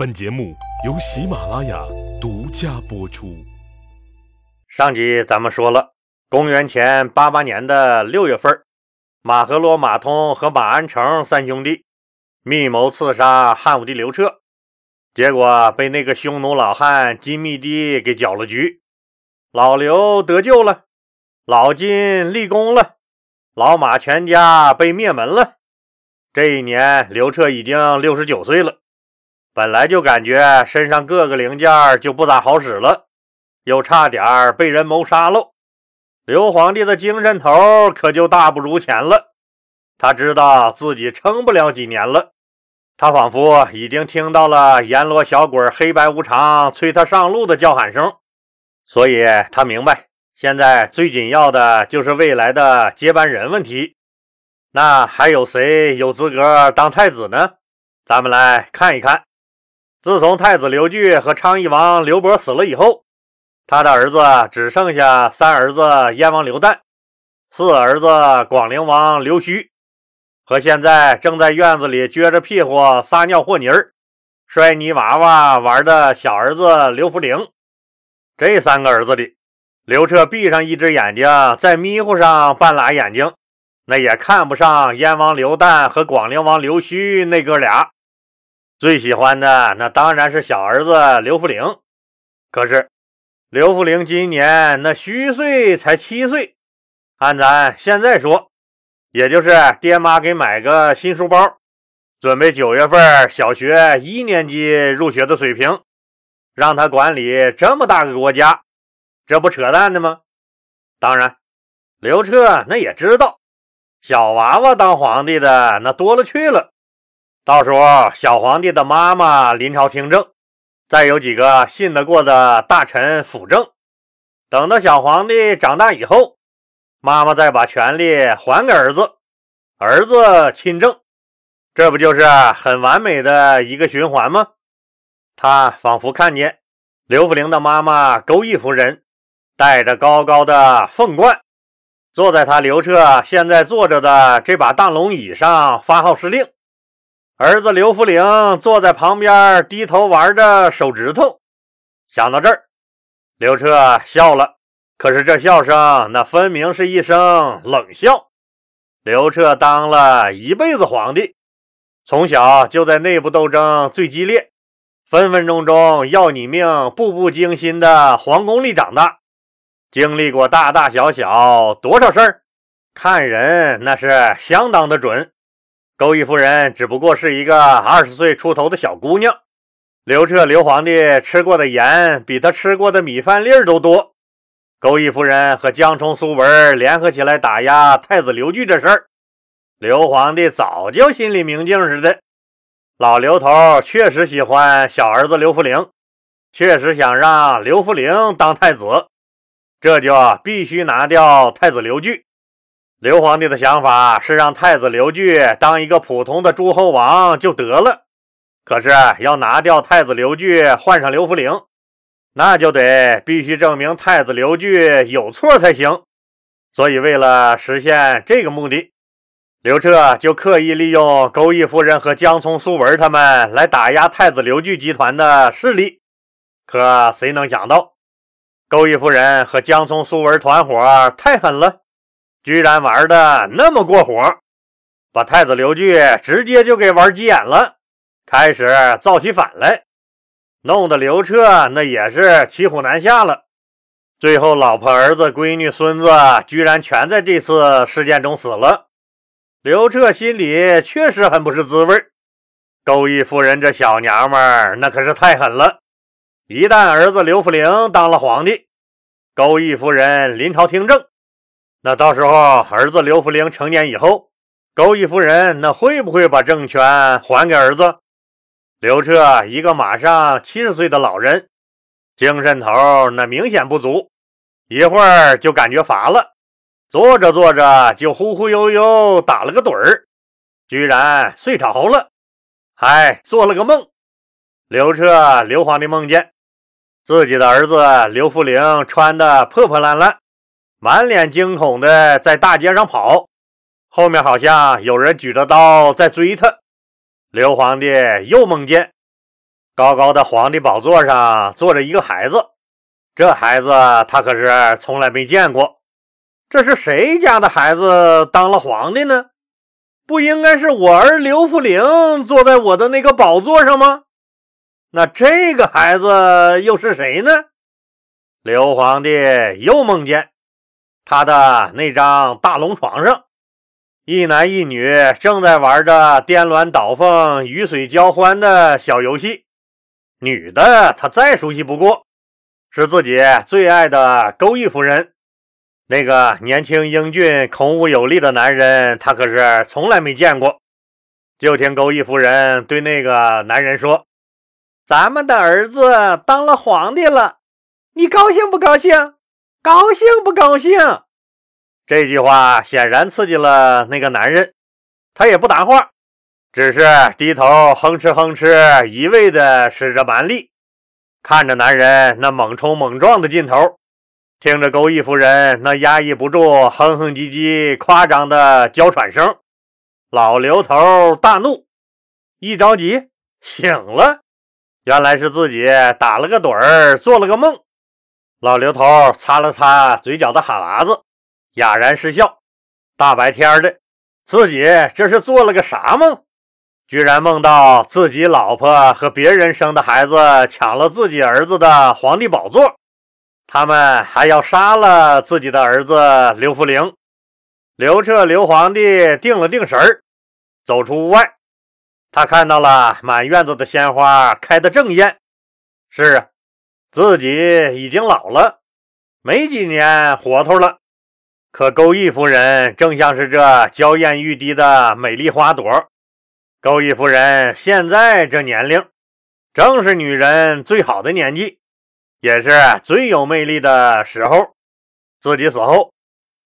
本节目由喜马拉雅独家播出。上集咱们说了，公元前八八年的六月份，马和罗、马通和马安成三兄弟密谋刺杀汉武帝刘彻，结果被那个匈奴老汉金密帝给搅了局，老刘得救了，老金立功了，老马全家被灭门了。这一年，刘彻已经六十九岁了。本来就感觉身上各个零件就不咋好使了，又差点被人谋杀喽。刘皇帝的精神头可就大不如前了。他知道自己撑不了几年了。他仿佛已经听到了阎罗小鬼黑白无常催他上路的叫喊声，所以他明白，现在最紧要的就是未来的接班人问题。那还有谁有资格当太子呢？咱们来看一看。自从太子刘据和昌邑王刘伯死了以后，他的儿子只剩下三儿子燕王刘旦、四儿子广陵王刘须和现在正在院子里撅着屁股撒尿和泥儿、摔泥娃娃玩的小儿子刘福陵。这三个儿子里，刘彻闭上一只眼睛，再迷糊上半拉眼睛，那也看不上燕王刘旦和广陵王刘须那哥俩。最喜欢的那当然是小儿子刘福陵，可是刘福陵今年那虚岁才七岁，按咱现在说，也就是爹妈给买个新书包，准备九月份小学一年级入学的水平，让他管理这么大个国家，这不扯淡的吗？当然，刘彻那也知道，小娃娃当皇帝的那多了去了。到时候，小皇帝的妈妈临朝听政，再有几个信得过的大臣辅政。等到小皇帝长大以后，妈妈再把权力还给儿子，儿子亲政，这不就是很完美的一个循环吗？他仿佛看见刘福陵的妈妈钩弋夫人带着高高的凤冠，坐在他刘彻现在坐着的这把大龙椅上发号施令。儿子刘福陵坐在旁边低头玩着手指头，想到这儿，刘彻笑了。可是这笑声，那分明是一声冷笑。刘彻当了一辈子皇帝，从小就在内部斗争最激烈、分分钟钟要你命、步步惊心的皇宫里长大，经历过大大小小多少事儿，看人那是相当的准。钩弋夫人只不过是一个二十岁出头的小姑娘，刘彻刘皇帝吃过的盐比他吃过的米饭粒儿都多。钩弋夫人和江充、苏文联合起来打压太子刘据这事儿，刘皇帝早就心里明镜似的。老刘头确实喜欢小儿子刘福陵，确实想让刘福陵当太子，这就必须拿掉太子刘据。刘皇帝的想法是让太子刘据当一个普通的诸侯王就得了，可是要拿掉太子刘据，换上刘福陵，那就得必须证明太子刘据有错才行。所以，为了实现这个目的，刘彻就刻意利用钩弋夫人和江聪、苏文他们来打压太子刘据集团的势力。可谁能想到，钩弋夫人和江聪、苏文团伙太狠了。居然玩的那么过火，把太子刘据直接就给玩急眼了，开始造起反来，弄得刘彻那也是骑虎难下了。最后，老婆、儿子、闺女、孙子居然全在这次事件中死了，刘彻心里确实很不是滋味。钩弋夫人这小娘们儿那可是太狠了，一旦儿子刘弗陵当了皇帝，钩弋夫人临朝听政。那到时候儿子刘福陵成年以后，钩弋夫人那会不会把政权还给儿子？刘彻一个马上七十岁的老人，精神头那明显不足，一会儿就感觉乏了，坐着坐着就忽忽悠悠打了个盹儿，居然睡着了，还做了个梦。刘彻刘皇帝梦见自己的儿子刘福陵穿的破破烂烂。满脸惊恐的在大街上跑，后面好像有人举着刀在追他。刘皇帝又梦见高高的皇帝宝座上坐着一个孩子，这孩子他可是从来没见过。这是谁家的孩子当了皇帝呢？不应该是我儿刘福陵坐在我的那个宝座上吗？那这个孩子又是谁呢？刘皇帝又梦见他的那张大龙床上，一男一女正在玩着颠鸾倒凤、鱼水交欢的小游戏。女的她再熟悉不过，是自己最爱的钩弋夫人。那个年轻英俊、孔武有力的男人，他可是从来没见过。就听钩弋夫人对那个男人说。咱们的儿子当了皇帝了，你高兴不高兴？高兴不高兴？这句话显然刺激了那个男人，他也不答话，只是低头哼哧哼哧，一味的使着蛮力，看着男人那猛冲猛撞的劲头，听着钩弋夫人那压抑不住哼哼唧唧、夸张的娇喘声，老刘头大怒，一着急醒了。原来是自己打了个盹儿，做了个梦。老刘头擦了擦嘴角的哈喇子，哑然失笑。大白天的，自己这是做了个啥梦？居然梦到自己老婆和别人生的孩子抢了自己儿子的皇帝宝座，他们还要杀了自己的儿子刘福陵。刘彻刘皇帝定了定神儿，走出屋外。他看到了满院子的鲜花开得正艳，是啊，自己已经老了，没几年活头了。可钩弋夫人正像是这娇艳欲滴的美丽花朵。钩弋夫人现在这年龄，正是女人最好的年纪，也是最有魅力的时候。自己死后，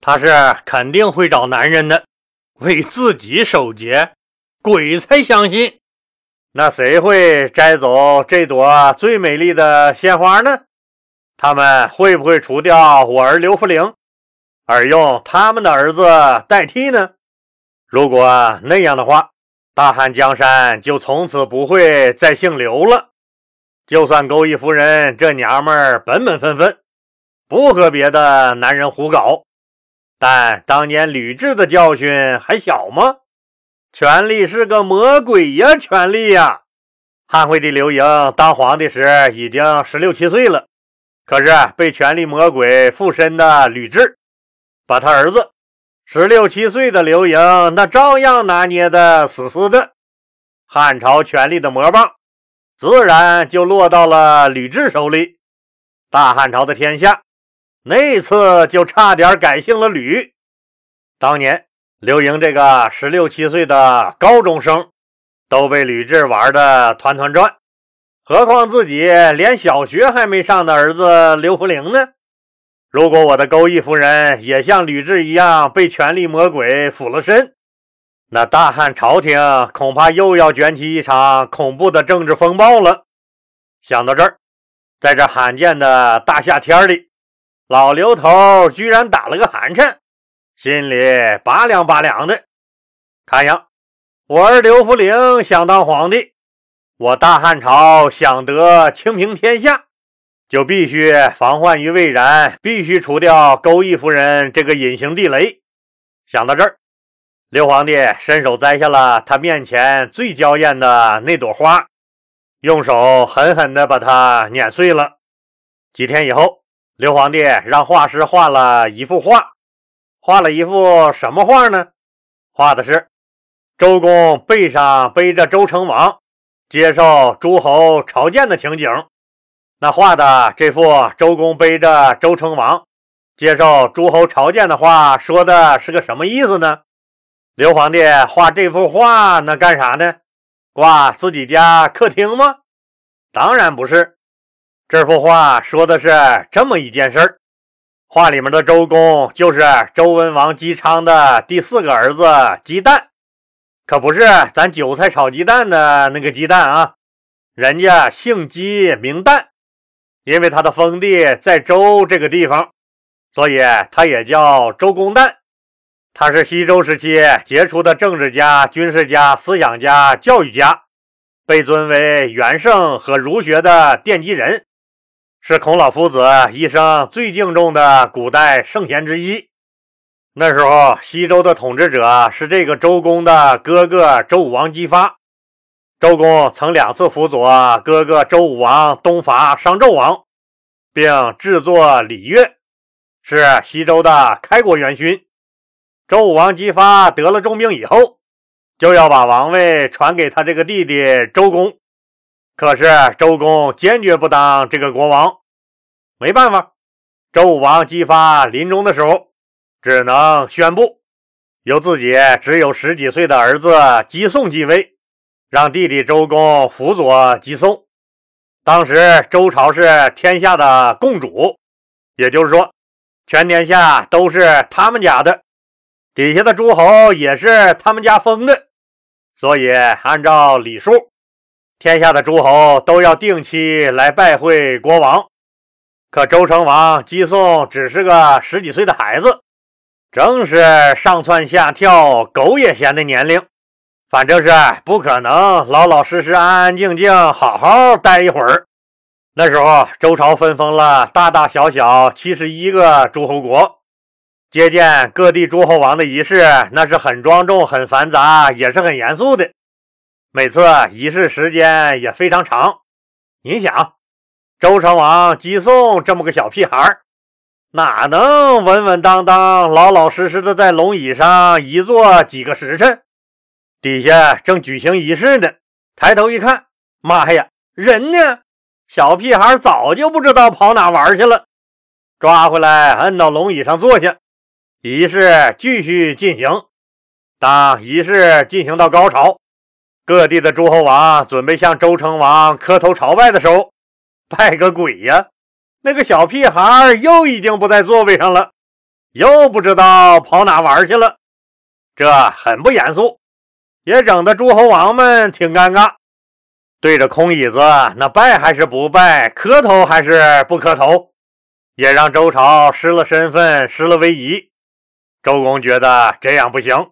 她是肯定会找男人的，为自己守节。鬼才相信！那谁会摘走这朵最美丽的鲜花呢？他们会不会除掉我儿刘福陵，而用他们的儿子代替呢？如果那样的话，大汉江山就从此不会再姓刘了。就算钩弋夫人这娘们儿本本分分，不和别的男人胡搞，但当年吕雉的教训还小吗？权力是个魔鬼呀！权力呀！汉惠帝刘盈当皇帝时已经十六七岁了，可是被权力魔鬼附身的吕雉，把他儿子十六七岁的刘盈那照样拿捏的死死的。汉朝权力的魔棒自然就落到了吕雉手里。大汉朝的天下那次就差点改姓了吕。当年。刘盈这个十六七岁的高中生都被吕雉玩的团团转，何况自己连小学还没上的儿子刘福陵呢？如果我的钩弋夫人也像吕雉一样被权力魔鬼附了身，那大汉朝廷恐怕又要卷起一场恐怖的政治风暴了。想到这儿，在这罕见的大夏天里，老刘头居然打了个寒颤。心里拔凉拔凉的，看样我儿刘福陵想当皇帝，我大汉朝想得清平天下，就必须防患于未然，必须除掉钩弋夫人这个隐形地雷。想到这儿，刘皇帝伸手摘下了他面前最娇艳的那朵花，用手狠狠地把它碾碎了。几天以后，刘皇帝让画师画了一幅画。画了一幅什么画呢？画的是周公背上背着周成王接受诸侯朝见的情景。那画的这幅周公背着周成王接受诸侯朝见的画，说的是个什么意思呢？刘皇帝画这幅画，那干啥呢？挂自己家客厅吗？当然不是。这幅画说的是这么一件事儿。画里面的周公就是周文王姬昌的第四个儿子姬旦，可不是咱韭菜炒鸡蛋的那个鸡蛋啊，人家姓姬名旦，因为他的封地在周这个地方，所以他也叫周公旦。他是西周时期杰出的政治家、军事家、思想家、教育家，被尊为元圣和儒学的奠基人，是孔老夫子一生最敬重的古代圣贤之一。那时候，西周的统治者是这个周公的哥哥周武王姬发。周公曾两次辅佐哥哥周武王东伐商纣王，并制作礼乐，是西周的开国元勋。周武王姬发得了重病以后，就要把王位传给他这个弟弟周公。可是周公坚决不当这个国王，没办法，周武王姬发临终的时候。只能宣布，由自己只有十几岁的儿子姬宋继位，让弟弟周公辅佐姬宋。当时周朝是天下的共主，也就是说，全天下都是他们家的，底下的诸侯也是他们家封的。所以按照礼数，天下的诸侯都要定期来拜会国王。可周成王姬宋只是个十几岁的孩子。正是上蹿下跳、狗也嫌的年龄，反正是不可能老老实实、安安静静、好好待一会儿。那时候，周朝分封了大大小小七十一个诸侯国，接见各地诸侯王的仪式，那是很庄重、很繁杂，也是很严肃的。每次仪式时间也非常长。你想，周成王姬宋这么个小屁孩哪能稳稳当当、老老实实的在龙椅上一坐几个时辰？底下正举行仪式呢。抬头一看，妈呀，人呢？小屁孩早就不知道跑哪玩去了。抓回来，摁到龙椅上坐下。仪式继续进行。当仪式进行到高潮，各地的诸侯王准备向周成王磕头朝拜的时候，拜个鬼呀！那个小屁孩又已经不在座位上了，又不知道跑哪玩去了，这很不严肃，也整得诸侯王们挺尴尬。对着空椅子，那拜还是不拜，磕头还是不磕头，也让周朝失了身份，失了威仪。周公觉得这样不行，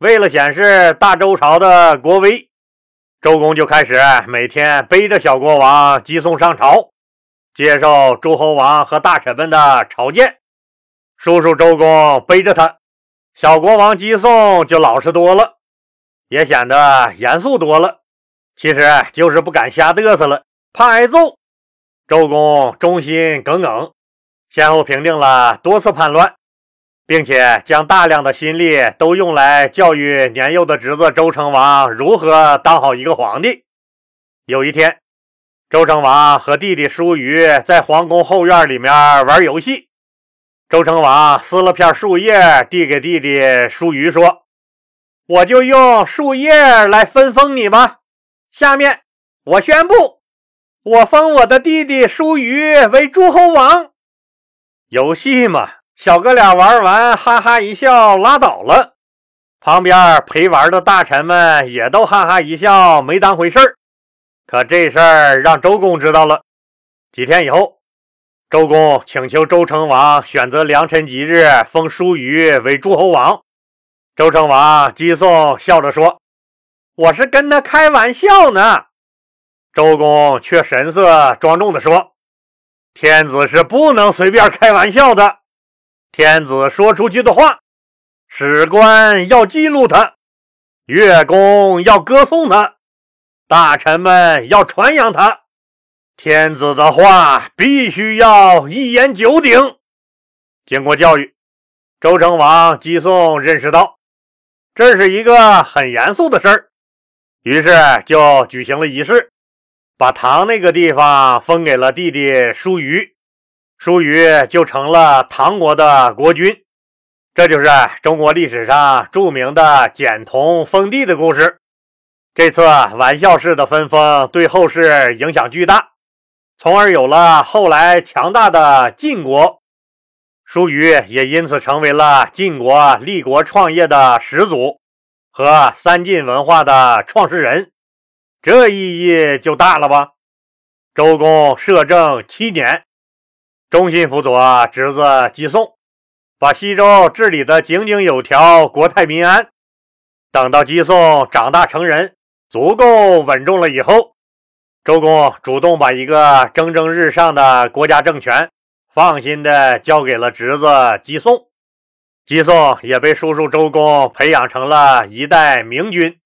为了显示大周朝的国威，周公就开始每天背着小国王姬送上朝。接受诸侯王和大臣们的朝见，叔叔周公背着他，小国王姬宋就老实多了，也显得严肃多了。其实就是不敢瞎嘚瑟了，怕挨揍。周公忠心耿耿，先后平定了多次叛乱，并且将大量的心力都用来教育年幼的侄子周成王如何当好一个皇帝。有一天。周成王和弟弟叔虞在皇宫后院里面玩游戏。周成王撕了片树叶，递给弟弟叔虞说：“我就用树叶来分封你吧。下面我宣布，我封我的弟弟叔虞为诸侯王。”游戏嘛，小哥俩玩完，哈哈一笑，拉倒了。旁边陪玩的大臣们也都哈哈一笑，没当回事儿。可这事儿让周公知道了。几天以后，周公请求周成王选择良辰吉日封叔虞为诸侯王。周成王姬宋笑着说：“我是跟他开玩笑呢。”周公却神色庄重地说：“天子是不能随便开玩笑的。天子说出去的话，史官要记录他，乐工要歌颂他。”大臣们要传扬他，天子的话必须要一言九鼎。经过教育，周成王姬宋认识到这是一个很严肃的事儿，于是就举行了仪式，把唐那个地方封给了弟弟叔虞，叔虞就成了唐国的国君。这就是中国历史上著名的简同封地的故事。这次玩笑式的分封对后世影响巨大，从而有了后来强大的晋国。叔虞也因此成为了晋国立国创业的始祖和三晋文化的创始人，这意义就大了吧？周公摄政七年，忠心辅佐侄子姬宋，把西周治理的井井有条，国泰民安。等到姬宋长大成人。足够稳重了以后，周公主动把一个蒸蒸日上的国家政权放心的交给了侄子姬宋。姬宋也被叔叔周公培养成了一代明君，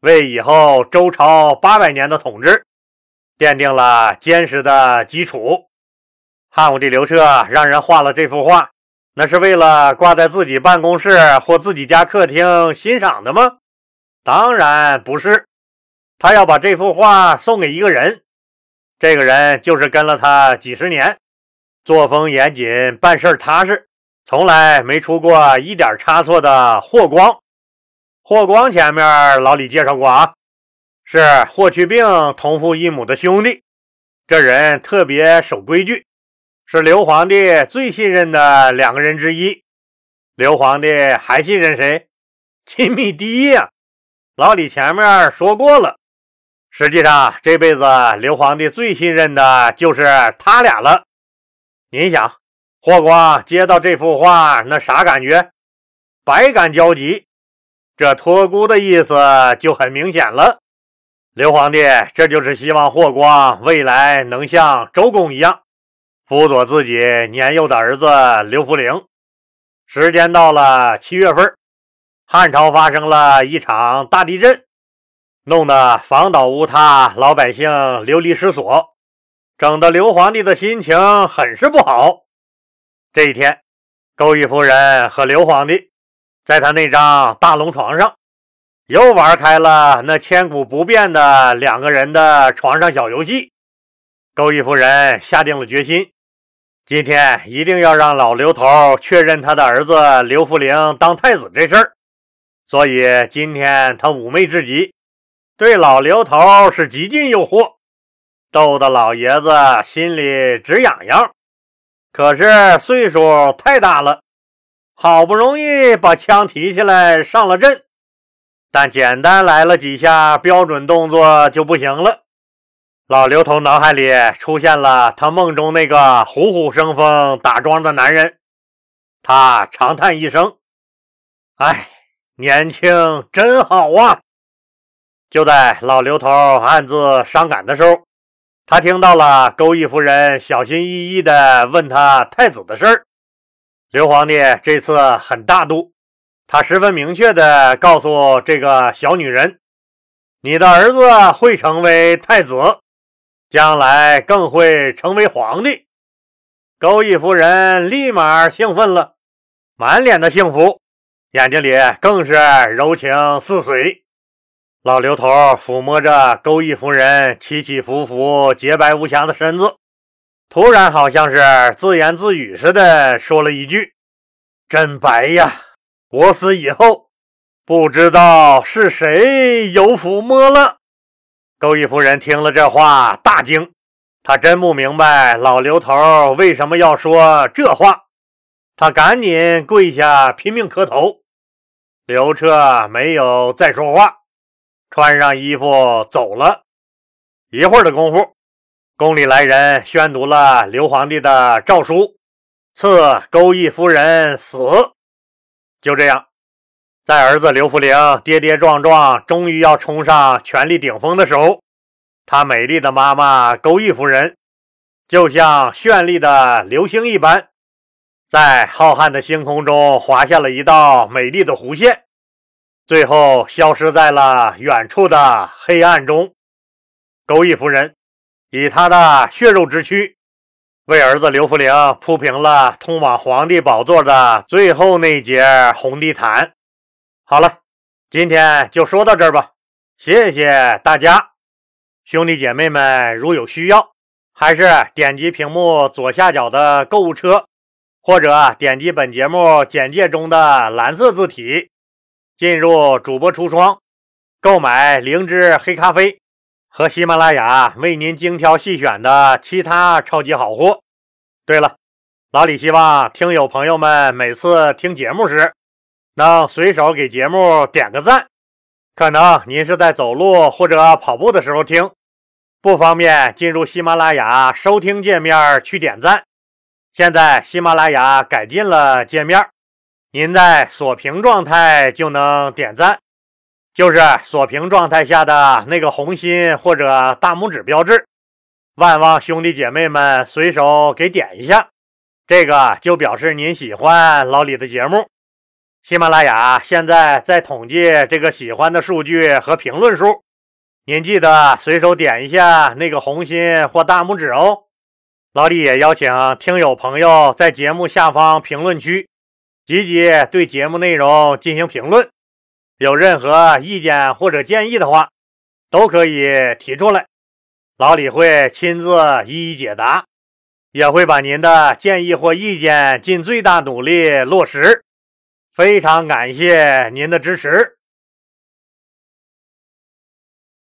为以后周朝八百年的统治奠定了坚实的基础。汉武帝刘彻让人画了这幅画，那是为了挂在自己办公室或自己家客厅欣赏的吗？当然不是，他要把这幅画送给一个人，这个人就是跟了他几十年，作风严谨，办事踏实。从来没出过一点差错的霍光，霍光前面老李介绍过啊，是霍去病同父异母的兄弟，这人特别守规矩，是刘皇帝最信任的两个人之一。刘皇帝还信任谁？亲密第一呀！老李前面说过了，实际上这辈子刘皇帝最信任的就是他俩了。您想？霍光接到这幅画，那啥感觉？百感交集。这托孤的意思就很明显了。刘皇帝这就是希望霍光未来能像周公一样，辅佐自己年幼的儿子刘弗陵。时间到了七月份，汉朝发生了一场大地震，弄得房倒屋塌，老百姓流离失所，整得刘皇帝的心情很是不好。这一天，钩弋夫人和刘皇帝在他那张大龙床上又玩开了那千古不变的两个人的床上小游戏。钩弋夫人下定了决心，今天一定要让老刘头确认他的儿子刘福陵当太子这事儿。所以今天他妩媚至极，对老刘头是极尽诱惑，逗得老爷子心里直痒痒。可是岁数太大了，好不容易把枪提起来上了阵，但简单来了几下标准动作就不行了。老刘头脑海里出现了他梦中那个虎虎生风、打桩的男人，他长叹一声：“哎，年轻真好啊！”就在老刘头暗自伤感的时候。他听到了钩弋夫人小心翼翼地问他太子的事儿。刘皇帝这次很大度，他十分明确地告诉这个小女人：“你的儿子会成为太子，将来更会成为皇帝。”钩弋夫人立马兴奋了，满脸的幸福，眼睛里更是柔情似水。老刘头抚摸着钩弋夫人起起伏伏、洁白无瑕的身子，突然好像是自言自语似的说了一句：“真白呀！我死以后，不知道是谁有抚摸了。”钩弋夫人听了这话，大惊，她真不明白老刘头为什么要说这话，她赶紧跪下拼命磕头。刘彻没有再说话。穿上衣服走了一会儿的功夫，宫里来人宣读了刘皇帝的诏书，赐钩弋夫人死。就这样，在儿子刘弗陵跌跌撞撞，终于要冲上权力顶峰的时候，他美丽的妈妈钩弋夫人就像绚丽的流星一般，在浩瀚的星空中划下了一道美丽的弧线。最后消失在了远处的黑暗中。钩弋夫人以她的血肉之躯，为儿子刘弗陵铺平了通往皇帝宝座的最后那节红地毯。好了，今天就说到这儿吧，谢谢大家，兄弟姐妹们，如有需要，还是点击屏幕左下角的购物车，或者点击本节目简介中的蓝色字体。进入主播橱窗，购买灵芝黑咖啡和喜马拉雅为您精挑细选的其他超级好货。对了，老李希望听友朋友们每次听节目时能随手给节目点个赞。可能您是在走路或者跑步的时候听，不方便进入喜马拉雅收听界面去点赞。现在喜马拉雅改进了界面。您在锁屏状态就能点赞，就是锁屏状态下的那个红心或者大拇指标志，万望兄弟姐妹们随手给点一下，这个就表示您喜欢老李的节目。喜马拉雅现在在统计这个喜欢的数据和评论数，您记得随手点一下那个红心或大拇指哦。老李也邀请听友朋友在节目下方评论区积极对节目内容进行评论，有任何意见或者建议的话，都可以提出来，老李会亲自一一解答，也会把您的建议或意见尽最大努力落实。非常感谢您的支持。